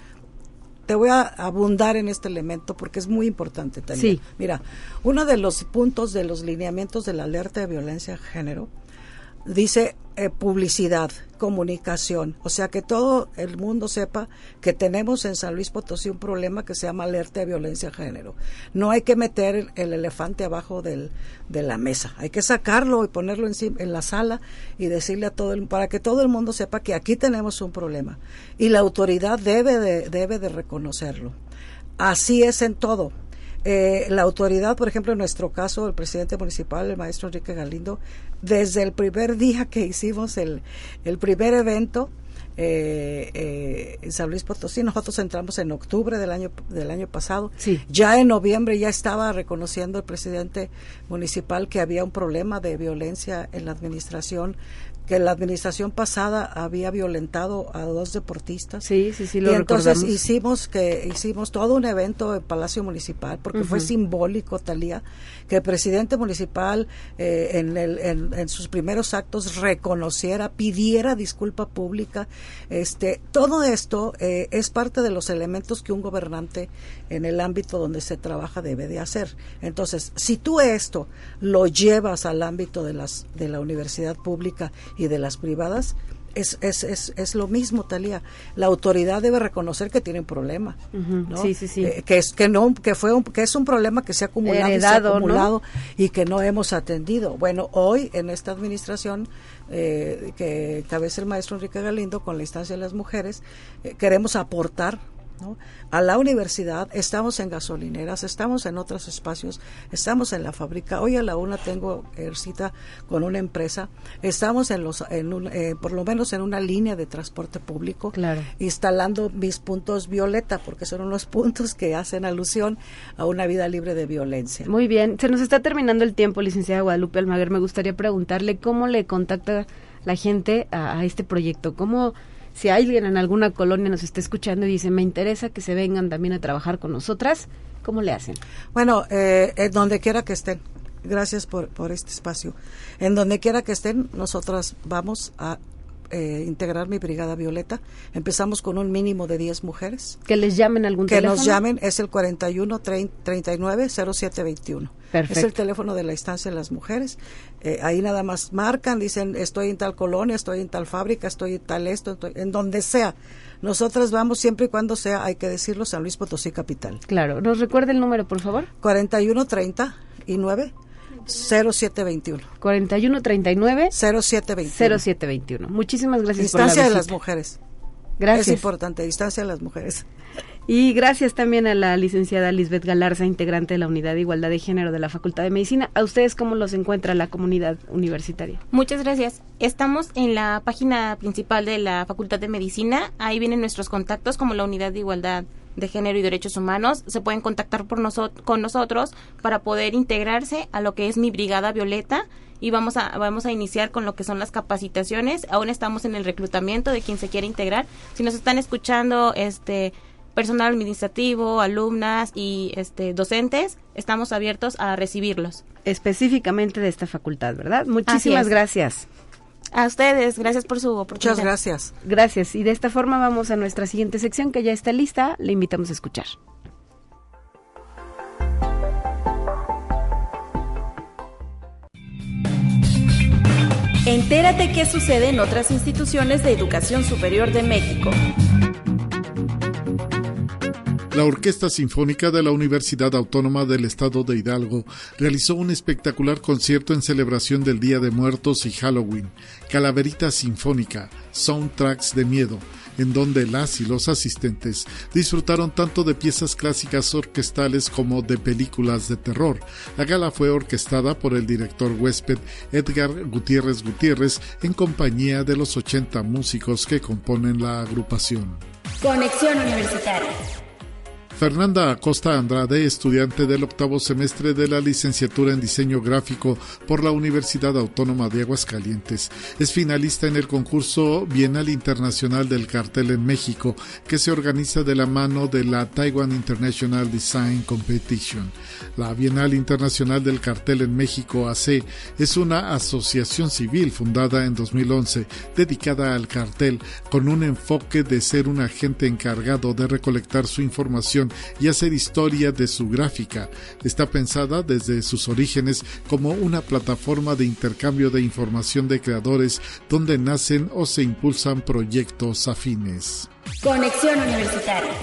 te voy a abundar en este elemento porque es muy importante también. Mira, uno de los puntos de los lineamientos de la alerta de violencia de género dice eh, publicidad, comunicación, o sea que todo el mundo sepa que tenemos en San Luis Potosí un problema que se llama alerta de violencia de género. No hay que meter el elefante abajo del, de la mesa, hay que sacarlo y ponerlo en, en la sala y decirle a todo el, para que todo el mundo sepa que aquí tenemos un problema y la autoridad debe de, debe de reconocerlo. Así es en todo eh, la autoridad, por ejemplo, en nuestro caso, el presidente municipal, el maestro Enrique Galindo, desde el primer día que hicimos el, el primer evento, eh, eh, en San Luis Potosí. Nosotros entramos en octubre del año del año pasado. Ya en noviembre ya estaba reconociendo el presidente municipal que había un problema de violencia en la administración que la administración pasada había violentado a dos deportistas. Sí, sí, sí, lo y entonces hicimos que hicimos todo un evento en Palacio Municipal porque fue simbólico, Talía, que el presidente municipal eh, en, el, en, sus primeros actos reconociera, pidiera disculpa pública. Este, todo esto eh, es parte de los elementos que un gobernante en el ámbito donde se trabaja debe de hacer. Entonces, si tú esto lo llevas al ámbito de las de la universidad pública y de las privadas, es, es, es, es, lo mismo, Talía. La autoridad debe reconocer que tiene un problema, Sí, sí, sí. Eh, que es que no, que fue un, que es un problema que se ha acumulado, y, se ha acumulado y que no hemos atendido. Bueno, hoy en esta administración eh, que cabeza el maestro Enrique Galindo con la instancia de las mujeres, eh, queremos aportar a la universidad, estamos en gasolineras, estamos en otros espacios, estamos en la fábrica. Hoy a la una tengo cita con una empresa, estamos en los, en eh, por lo menos en una línea de transporte público, instalando mis puntos violeta, porque son unos puntos que hacen alusión a una vida libre de violencia. Muy bien, se nos está terminando el tiempo, licenciada Guadalupe Almaguer. Me gustaría preguntarle cómo le contacta la gente a, a este proyecto, cómo si alguien en alguna colonia nos está escuchando y dice, me interesa que se vengan también a trabajar con nosotras, ¿cómo le hacen? Bueno, eh, en donde quiera que estén. Gracias por, por este espacio. En donde quiera que estén, nosotras vamos a eh, integrar mi brigada violeta. Empezamos con un mínimo de 10 mujeres. Que les llamen algún que teléfono. Que nos llamen, es el 41 39 0721. Perfecto. Es el teléfono de la instancia de las mujeres. Eh, ahí nada más marcan, dicen estoy en tal colonia, estoy en tal fábrica, estoy en tal esto, estoy, en donde sea. Nosotras vamos siempre y cuando sea, hay que decirlo, San Luis Potosí Capital. Claro. ¿Nos recuerda el número, por favor? 41 30 y 9 0721. 4139 0721. 0721. Muchísimas gracias distancia por la de las mujeres. Gracias. Es importante, distancia de las mujeres. Y gracias también a la licenciada Lisbeth Galarza, integrante de la Unidad de Igualdad de Género de la Facultad de Medicina. ¿A ustedes cómo los encuentra la comunidad universitaria? Muchas gracias. Estamos en la página principal de la Facultad de Medicina. Ahí vienen nuestros contactos como la Unidad de Igualdad de Género y Derechos Humanos se pueden contactar por con nosotros para poder integrarse a lo que es mi Brigada Violeta y vamos a vamos a iniciar con lo que son las capacitaciones. Aún estamos en el reclutamiento de quien se quiere integrar. Si nos están escuchando este personal administrativo, alumnas y este docentes, estamos abiertos a recibirlos. Específicamente de esta facultad, ¿verdad? Muchísimas gracias. A ustedes, gracias por su oportunidad. Muchas gracias. Gracias. Y de esta forma vamos a nuestra siguiente sección que ya está lista. Le invitamos a escuchar. Entérate qué sucede en otras instituciones de educación superior de México. La Orquesta Sinfónica de la Universidad Autónoma del Estado de Hidalgo realizó un espectacular concierto en celebración del Día de Muertos y Halloween, Calaverita Sinfónica, Soundtracks de Miedo, en donde las y los asistentes disfrutaron tanto de piezas clásicas orquestales como de películas de terror. La gala fue orquestada por el director huésped Edgar Gutiérrez Gutiérrez en compañía de los 80 músicos que componen la agrupación. Conexión Universitaria. Fernanda Acosta Andrade, estudiante del octavo semestre de la licenciatura en diseño gráfico por la Universidad Autónoma de Aguascalientes, es finalista en el concurso Bienal Internacional del Cartel en México, que se organiza de la mano de la Taiwan International Design Competition. La Bienal Internacional del Cartel en México, AC, es una asociación civil fundada en 2011 dedicada al cartel con un enfoque de ser un agente encargado de recolectar su información y hacer historia de su gráfica. Está pensada desde sus orígenes como una plataforma de intercambio de información de creadores donde nacen o se impulsan proyectos afines. Conexión Universitaria.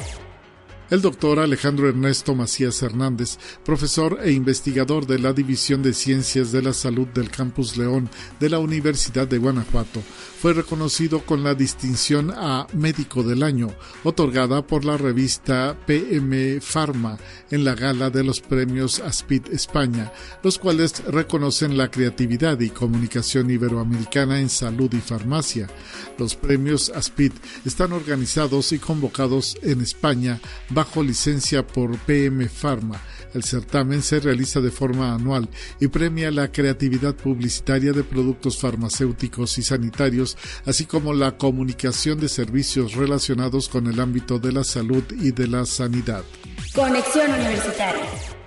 El doctor Alejandro Ernesto Macías Hernández, profesor e investigador de la División de Ciencias de la Salud del Campus León de la Universidad de Guanajuato, fue reconocido con la distinción a Médico del Año, otorgada por la revista PM Pharma en la gala de los premios ASPID España, los cuales reconocen la creatividad y comunicación iberoamericana en salud y farmacia. Los premios ASPID están organizados y convocados en España bajo licencia por PM Pharma el certamen se realiza de forma anual y premia la creatividad publicitaria de productos farmacéuticos y sanitarios, así como la comunicación de servicios relacionados con el ámbito de la salud y de la sanidad. Conexión Universitaria.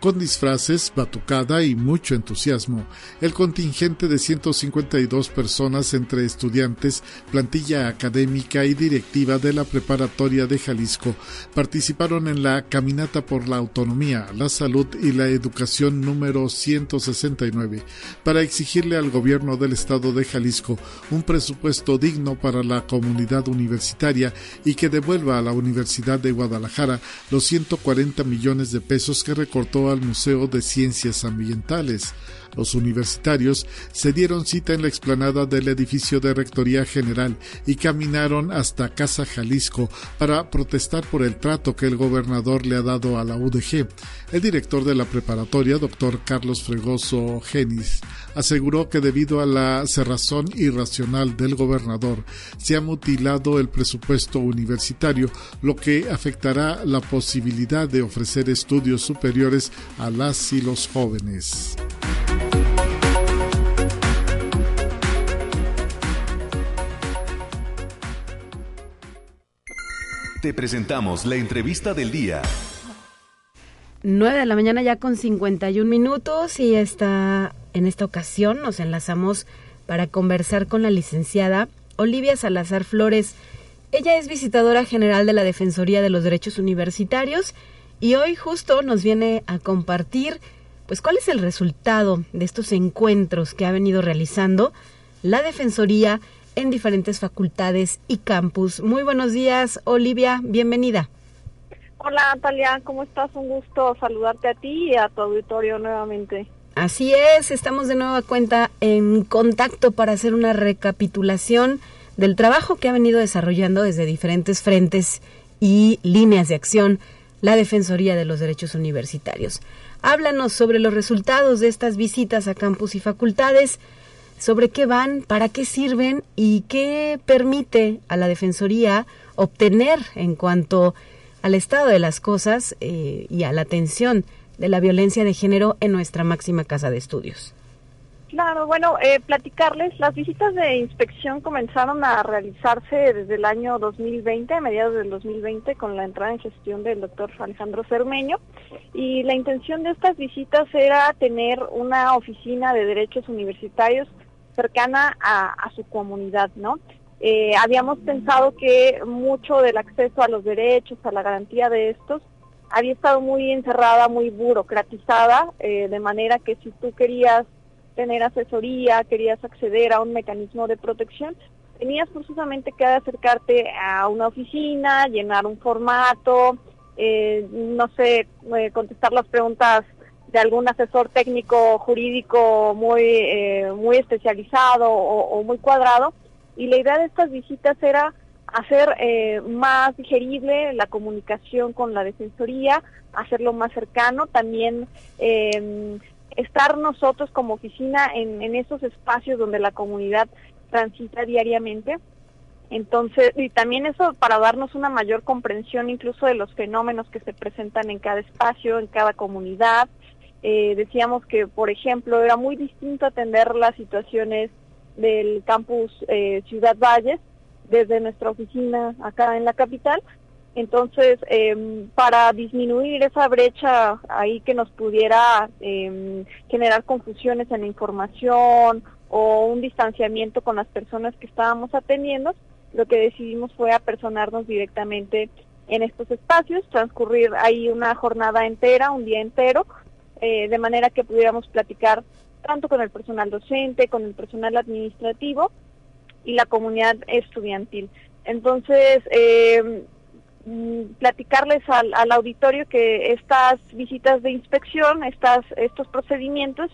Con disfraces, batucada y mucho entusiasmo, el contingente de 152 personas entre estudiantes, plantilla académica y directiva de la Preparatoria de Jalisco participaron en la Caminata por la Autonomía, la Salud y la Educación número 169 para exigirle al gobierno del estado de Jalisco un presupuesto digno para la comunidad universitaria y que devuelva a la Universidad de Guadalajara los 140 millones de pesos que recortó al Museo de Ciencias Ambientales. Los universitarios se dieron cita en la explanada del edificio de Rectoría General y caminaron hasta Casa Jalisco para protestar por el trato que el gobernador le ha dado a la UDG. El director de la preparatoria, doctor Carlos Fregoso Genis, aseguró que debido a la cerrazón irracional del gobernador se ha mutilado el presupuesto universitario, lo que afectará la posibilidad de ofrecer estudios superiores a las y los jóvenes. Te presentamos la entrevista del día. 9 de la mañana ya con 51 minutos y está en esta ocasión nos enlazamos para conversar con la licenciada Olivia Salazar Flores. Ella es visitadora general de la Defensoría de los Derechos Universitarios y hoy justo nos viene a compartir pues cuál es el resultado de estos encuentros que ha venido realizando la Defensoría en diferentes facultades y campus. Muy buenos días, Olivia, bienvenida. Hola, Natalia, ¿cómo estás? Un gusto saludarte a ti y a tu auditorio nuevamente. Así es, estamos de nueva cuenta en contacto para hacer una recapitulación del trabajo que ha venido desarrollando desde diferentes frentes y líneas de acción la Defensoría de los Derechos Universitarios. Háblanos sobre los resultados de estas visitas a campus y facultades, sobre qué van, para qué sirven y qué permite a la Defensoría obtener en cuanto al estado de las cosas eh, y a la atención de la violencia de género en nuestra máxima casa de estudios. Claro, bueno, eh, platicarles, las visitas de inspección comenzaron a realizarse desde el año 2020, a mediados del 2020, con la entrada en gestión del doctor Alejandro Cermeño, y la intención de estas visitas era tener una oficina de derechos universitarios cercana a, su comunidad, ¿no? Eh, habíamos pensado que mucho del acceso a los derechos, a la garantía de estos, había estado muy encerrada, muy burocratizada, eh, de manera que si tú querías tener asesoría, querías acceder a un mecanismo de protección, tenías forzosamente que acercarte a una oficina, llenar un formato, eh, no sé, contestar las preguntas de algún asesor técnico jurídico muy, muy especializado o, muy cuadrado. Y la idea de estas visitas era hacer eh, más digerible la comunicación con la defensoría, hacerlo más cercano, también eh, estar nosotros como oficina en esos espacios donde la comunidad transita diariamente. Entonces, y también eso para darnos una mayor comprensión incluso de los fenómenos que se presentan en cada espacio, en cada comunidad. Eh, decíamos que, por ejemplo, era muy distinto atender las situaciones del campus eh, Ciudad Valles desde nuestra oficina acá en la capital. Entonces, em, para disminuir esa brecha ahí que nos pudiera em, generar confusiones en la información o un distanciamiento con las personas que estábamos atendiendo, lo que decidimos fue apersonarnos directamente en estos espacios, transcurrir ahí una jornada entera, un día entero, eh, de manera que pudiéramos platicar tanto con el personal docente, con el personal administrativo y la comunidad estudiantil. Entonces, eh, mm, platicarles al, al, auditorio que estas visitas de inspección, estas, estos procedimientos,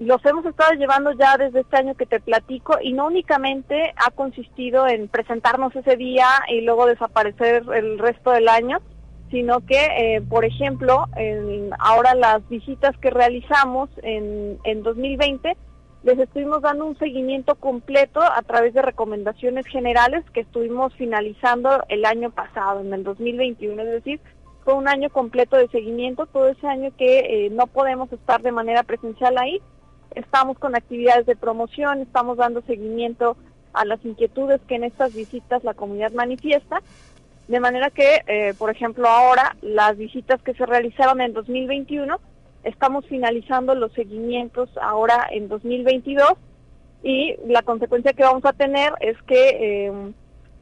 los hemos estado llevando ya desde este año que te platico y no únicamente ha consistido en presentarnos ese día y luego desaparecer el resto del año, sino que, eh, por ejemplo, ahora las visitas que realizamos en, en 2020, les estuvimos dando un seguimiento completo a través de recomendaciones generales que estuvimos finalizando el año pasado, en el 2021, es decir, fue un año completo de seguimiento, todo ese año que eh, no podemos estar de manera presencial ahí, estamos con actividades de promoción, estamos dando seguimiento a las inquietudes que en estas visitas la comunidad manifiesta, de manera que, eh, por ejemplo, ahora las visitas que se realizaron en 2021, estamos finalizando los seguimientos ahora en 2022 y la consecuencia que vamos a tener es que eh,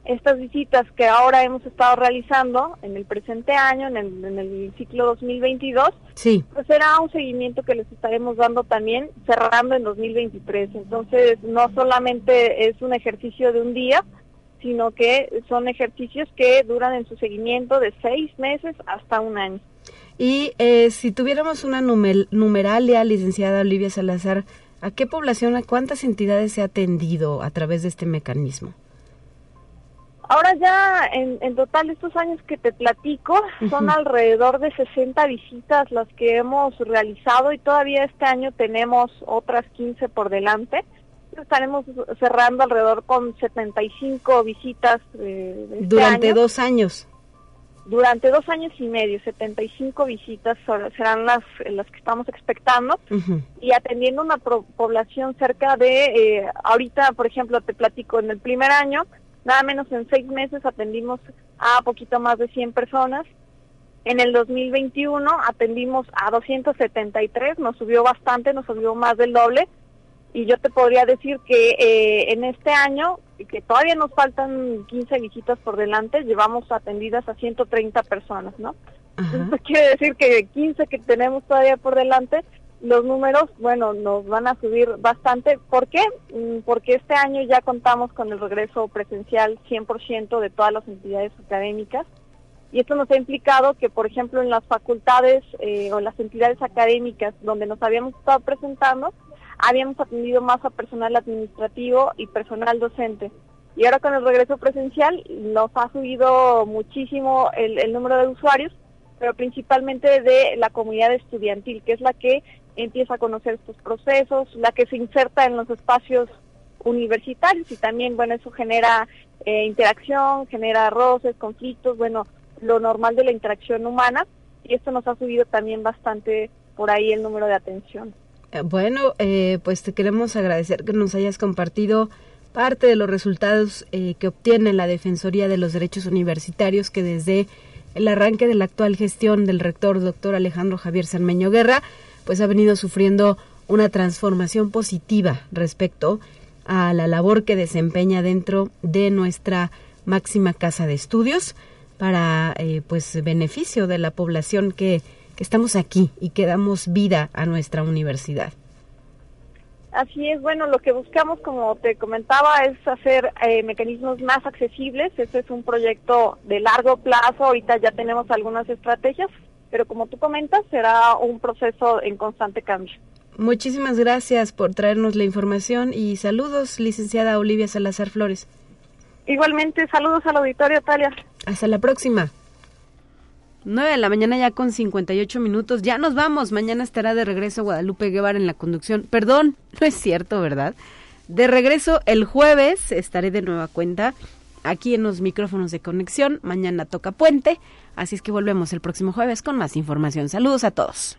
estas visitas que ahora hemos estado realizando en el presente año, en el, ciclo 2022, sí. pues será un seguimiento que les estaremos dando también cerrando en 2023. Entonces, no solamente es un ejercicio de un día, sino que son ejercicios que duran en su seguimiento de seis meses hasta un año. Y eh, si tuviéramos una numer numeralia, licenciada Olivia Salazar, ¿a qué población, a cuántas entidades se ha atendido a través de este mecanismo? Ahora ya en, en total estos años que te platico son alrededor de 60 visitas las que hemos realizado y todavía este año tenemos otras 15 por delante. Estaremos cerrando alrededor con 75 visitas eh, este durante dos años. Durante dos años y medio, 75 visitas serán las, las que estamos expectando y atendiendo una población cerca de, eh, ahorita por ejemplo te platico, en el primer año Nada menos en seis meses atendimos a poquito más de 100 personas. En el 2021 atendimos a 273, nos subió bastante, nos subió más del doble. Y yo te podría decir que eh, en este año, que todavía nos faltan 15 visitas por delante, llevamos atendidas a 130 personas, ¿no? Eso quiere decir que 15 que tenemos todavía por delante los números, bueno, nos van a subir bastante. ¿Por qué? Mm, porque este año ya contamos con el regreso presencial 100% de todas las entidades académicas. Y esto nos ha implicado que, por ejemplo, en las facultades eh, o las entidades académicas donde nos habíamos estado presentando, habíamos atendido más a personal administrativo y personal docente. Y ahora con el regreso presencial nos ha subido muchísimo el, número de usuarios, pero principalmente de la comunidad estudiantil, que es la que empieza a conocer estos procesos, la que se inserta en los espacios universitarios y también, bueno, eso genera eh, interacción, genera roces, conflictos, bueno, lo normal de la interacción humana y esto nos ha subido también bastante por ahí el número de atención. Eh, bueno, eh, pues te queremos agradecer que nos hayas compartido parte de los resultados que obtiene la Defensoría de los Derechos Universitarios que desde el arranque de la actual gestión del rector doctor Alejandro Javier Sarmeño Guerra pues ha venido sufriendo una transformación positiva respecto a la labor que desempeña dentro de nuestra máxima casa de estudios para eh, pues beneficio de la población que, que estamos aquí y que damos vida a nuestra universidad. Así es, bueno, lo que buscamos, como te comentaba, es hacer eh, mecanismos más accesibles. Ese es un proyecto de largo plazo. Ahorita ya tenemos algunas estrategias pero como tú comentas, será un proceso en constante cambio. Muchísimas gracias por traernos la información y saludos, licenciada Olivia Salazar Flores. Igualmente, saludos al auditorio, Talia. Hasta la próxima. 9 de la mañana ya con 58 minutos. Ya nos vamos. Mañana estará de regreso Guadalupe Guevara en la conducción. Perdón, no es cierto, ¿verdad? De regreso el jueves estaré de nueva cuenta aquí en los micrófonos de conexión. Mañana toca puente, así es que volvemos el próximo jueves con más información. Saludos a todos.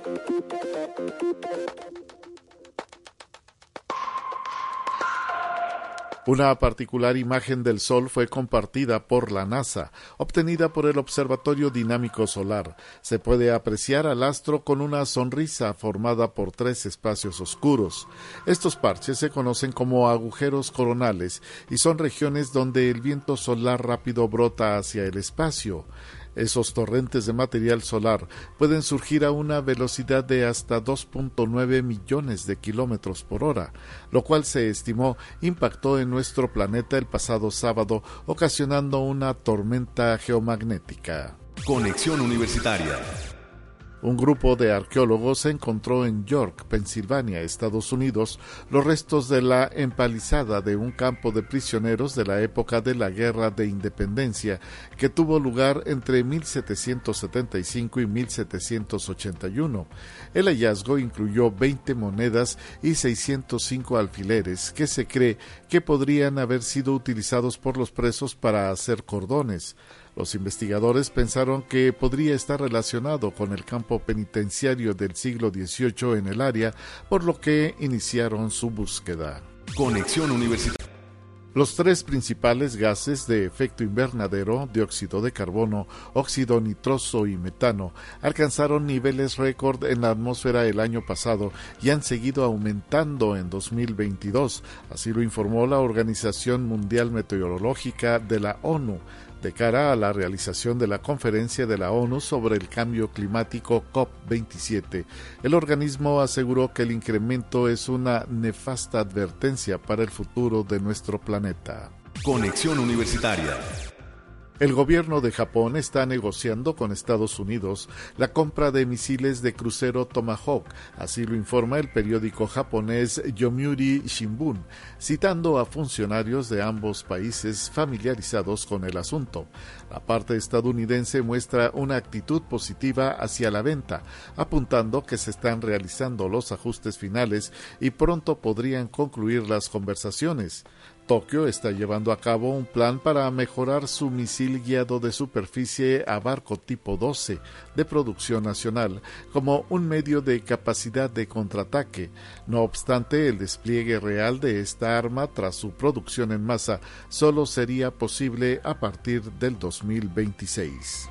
Una particular imagen del Sol fue compartida por la NASA, obtenida por el Observatorio Dinámico Solar. Se puede apreciar al astro con una sonrisa formada por tres espacios oscuros. Estos parches se conocen como agujeros coronales y son regiones donde el viento solar rápido brota hacia el espacio. Esos torrentes de material solar pueden surgir a una velocidad de hasta 2.9 millones de kilómetros por hora, lo cual se estimó impactó en nuestro planeta el pasado sábado, ocasionando una tormenta geomagnética. Conexión Universitaria un grupo de arqueólogos encontró en York, Pensilvania, Estados Unidos, los restos de la empalizada de un campo de prisioneros de la época de la Guerra de Independencia que tuvo lugar entre 1775 y 1781. El hallazgo incluyó 20 monedas y 605 alfileres que se cree que podrían haber sido utilizados por los presos para hacer cordones. Los investigadores pensaron que podría estar relacionado con el campo penitenciario del siglo XVIII en el área, por lo que iniciaron su búsqueda. Conexión Universitaria. Los tres principales gases de efecto invernadero, dióxido de carbono, óxido nitroso y metano, alcanzaron niveles récord en la atmósfera el año pasado y han seguido aumentando en 2022, así lo informó la Organización Mundial Meteorológica de la ONU de cara a la realización de la conferencia de la ONU sobre el cambio climático COP27. El organismo aseguró que el incremento es una nefasta advertencia para el futuro de nuestro planeta. Conexión Universitaria el gobierno de Japón está negociando con Estados Unidos la compra de misiles de crucero Tomahawk, así lo informa el periódico japonés Yomiuri Shimbun, citando a funcionarios de ambos países familiarizados con el asunto. La parte estadounidense muestra una actitud positiva hacia la venta, apuntando que se están realizando los ajustes finales y pronto podrían concluir las conversaciones. Tokio está llevando a cabo un plan para mejorar su misil guiado de superficie a barco tipo 12 de producción nacional como un medio de capacidad de contraataque. No obstante, el despliegue real de esta arma tras su producción en masa solo sería posible a partir del 2026.